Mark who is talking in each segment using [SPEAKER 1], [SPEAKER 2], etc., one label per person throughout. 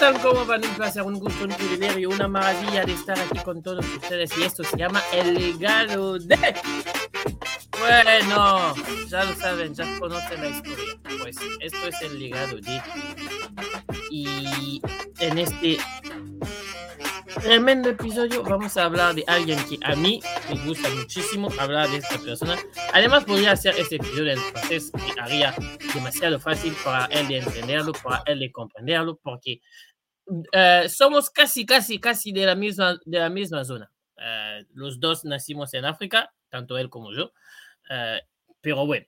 [SPEAKER 1] están? ¿Cómo van? Un placer, un gusto, un privilegio, una maravilla de estar aquí con todos ustedes. Y esto se llama El legado de. Bueno, ya lo saben, ya conocen la historia. Pues esto es el legado de. Y en este tremendo episodio vamos a hablar de alguien que a mí me gusta muchísimo hablar de esta persona. Además, podría hacer este episodio en francés que haría demasiado fácil para él de entenderlo, para él de comprenderlo, porque uh, somos casi, casi, casi de la misma, de la misma zona. Uh, los dos nacimos en África, tanto él como yo. Uh, pero bueno,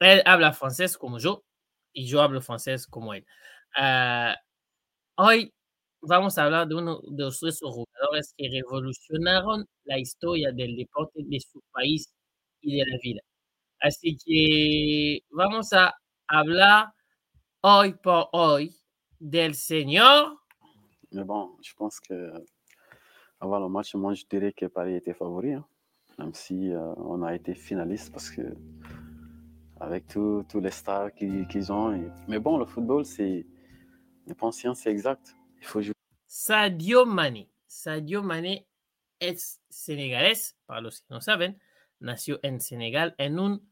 [SPEAKER 1] él habla francés como yo y yo hablo francés como él. hoy vamos a hablar de uno de los jugadores que revolucionaron la historia del deporte de su país y de la vida. Así que vamos a hablar hoy por hoy del señor.
[SPEAKER 2] Mais bon, je pense que avant le match, moi je dirais que Paris était favori, hein, même si euh, on a été finaliste parce que avec tous les stars qu'ils qu ont. Et... Mais bon, le football, c'est, je pense, c'est exact. Il faut jouer.
[SPEAKER 1] Sadio Mane. Sadio Mane es senegalés, para los que no saben, nació en Senegal, en un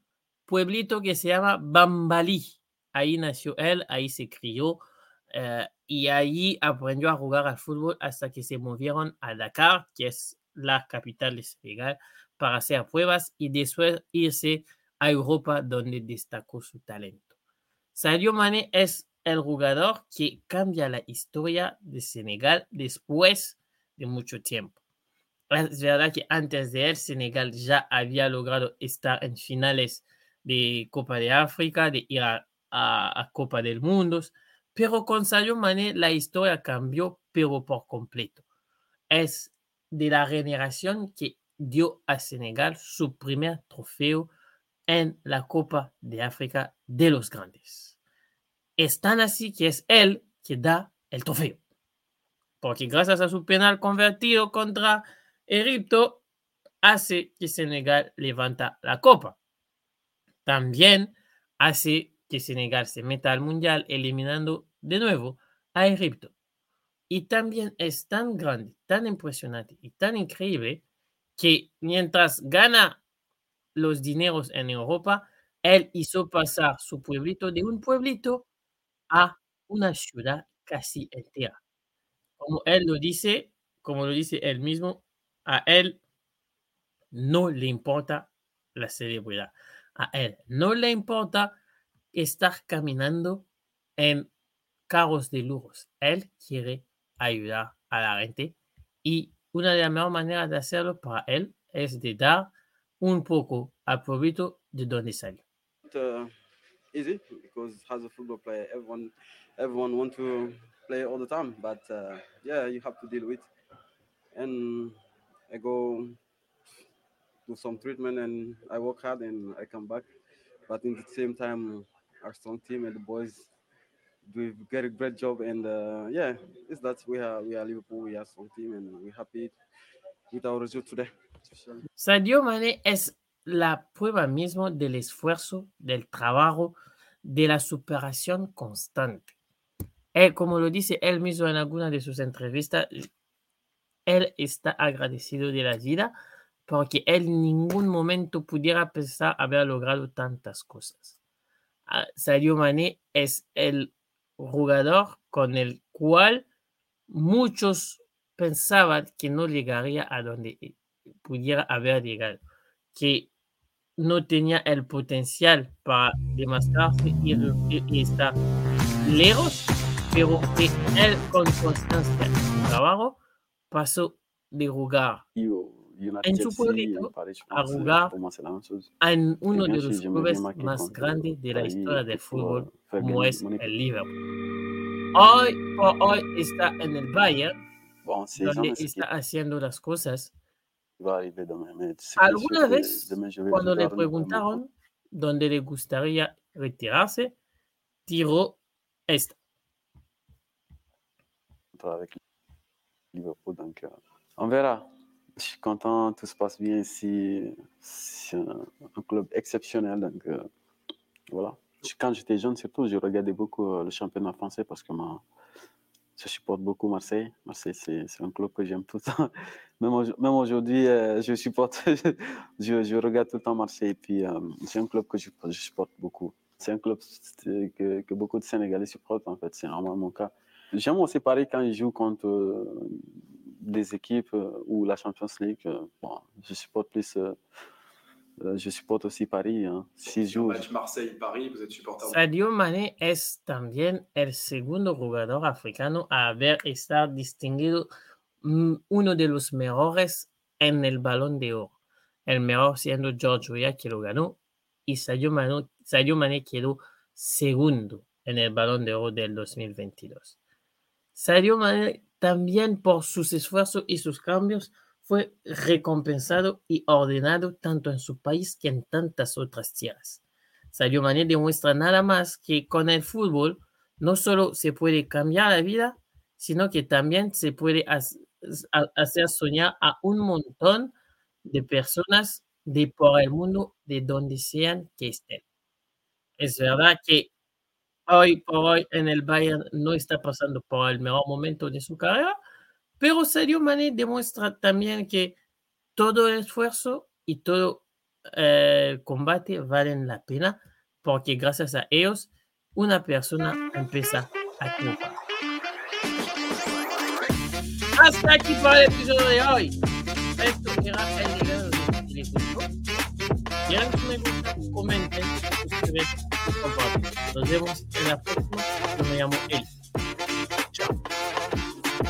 [SPEAKER 1] pueblito que se llama Bambali. Ahí nació él, ahí se crió eh, y allí aprendió a jugar al fútbol hasta que se movieron a Dakar, que es la capital de Senegal, para hacer pruebas y después irse a Europa donde destacó su talento. Sadio Mane es el jugador que cambia la historia de Senegal después de mucho tiempo. Es verdad que antes de él Senegal ya había logrado estar en finales de Copa de África, de ir a, Copa del Mundo, pero con Sadio Mane la historia cambió, pero por completo. Es de la generación que dio a Senegal su primer trofeo en la Copa de África de los Grandes. Es tan así que es él que da el trofeo. Porque gracias a su penal convertido contra Egipto, hace que Senegal levanta la copa. También hace que Senegal se meta al Mundial eliminando de nuevo a Egipto. Y también es tan grande, tan impresionante y tan increíble que mientras gana los dineros en Europa, él hizo pasar su pueblito de un pueblito a una ciudad casi entera. Como él lo dice, como lo dice él mismo, a él no le importa la celebridad. A él no le importa estar caminando en carros de lujos. Él quiere ayudar a la gente y una de las mejores maneras de hacerlo para él es de dar un poco al pueblito de donde salió.
[SPEAKER 3] Easy because as a football player, everyone everyone want to play all the time, but uh, yeah, you have to deal with. And I go do some treatment and I work hard and I come back. But in the same time, our strong team and the boys do get a great, job. And uh, yeah, it's that we are we are Liverpool, we are strong team, and we're happy with our result today.
[SPEAKER 1] Sadio Mane es la prueba mismo del esfuerzo, del trabajo, de la superación constante. Él, como lo dice él mismo en alguna de sus entrevistas, él está agradecido de la vida porque él en ningún momento pudiera pensar haber logrado tantas cosas. Sadio Mane es el jugador con el cual muchos pensaban que no llegaría a donde pudiera haber llegado, que no tenía el potencial para demostrarse y, y estar lejos, pero que él con constancia y trabajo pasó de jugar en su pueblito a jugar en uno de los clubes más grandes de la historia del fútbol, como es el Liverpool. Hoy por hoy está en el Bayern, donde está haciendo las cosas. Alguna vez, cuando le preguntaron dónde le gustaría retirarse, tiró esta.
[SPEAKER 2] Avec Liverpool, donc euh, on verra. Je suis content, tout se passe bien ici. C'est un, un, club exceptionnel. Donc, euh, voilà. Quand j'étais jeune, surtout, je regardais beaucoup euh, le championnat français parce que je supporte beaucoup Marseille. Marseille, c'est un club que j'aime tout le temps. Même, aujourd'hui, euh, je supporte, je, je, regarde tout le temps Marseille. Et puis, euh, c'est un club que je, supporte beaucoup. C'est un club que, que, beaucoup de Sénégalais supportent, en fait. C'est normalement mon cas. J'aime aussi Paris quand ils jouent contre euh, des équipes ou la Champions League. Bon, je supporte plus je supporte aussi Paris. Hein. Si
[SPEAKER 4] joue, match Marseille-Paris, vous êtes supporter.
[SPEAKER 1] Sadio Mane es también el segundo jugador africano a haber estado distinguido mm, uno de los mejores en el balón de oro. El mejor siendo George Weah que lo ganó y Sadio Mane, Sadio Mane quedó segundo en el balón de oro del 2022. Sadio Mane también por sus esfuerzos y sus cambios fue recompensado y ordenado tanto en su país que en tantas otras tierras. Sadio Mané demuestra nada más que con el fútbol no solo se puede cambiar la vida, sino que también se puede hacer soñar a un montón de personas de por el mundo, de donde sean que estén. Es verdad que hoy por hoy en el Bayern no está pasando por el mejor momento de su carrera, pero Sadio Mane demuestra también que todo esfuerzo y todo eh, combate valen la pena porque gracias a ellos una persona empieza a triunfar. Hasta aquí para el episodio de hoy. Esto era el nivel de Quieran que me gusta, comenten, suscriben, compartan. Nos vemos en la próxima. Yo me llamo Eli.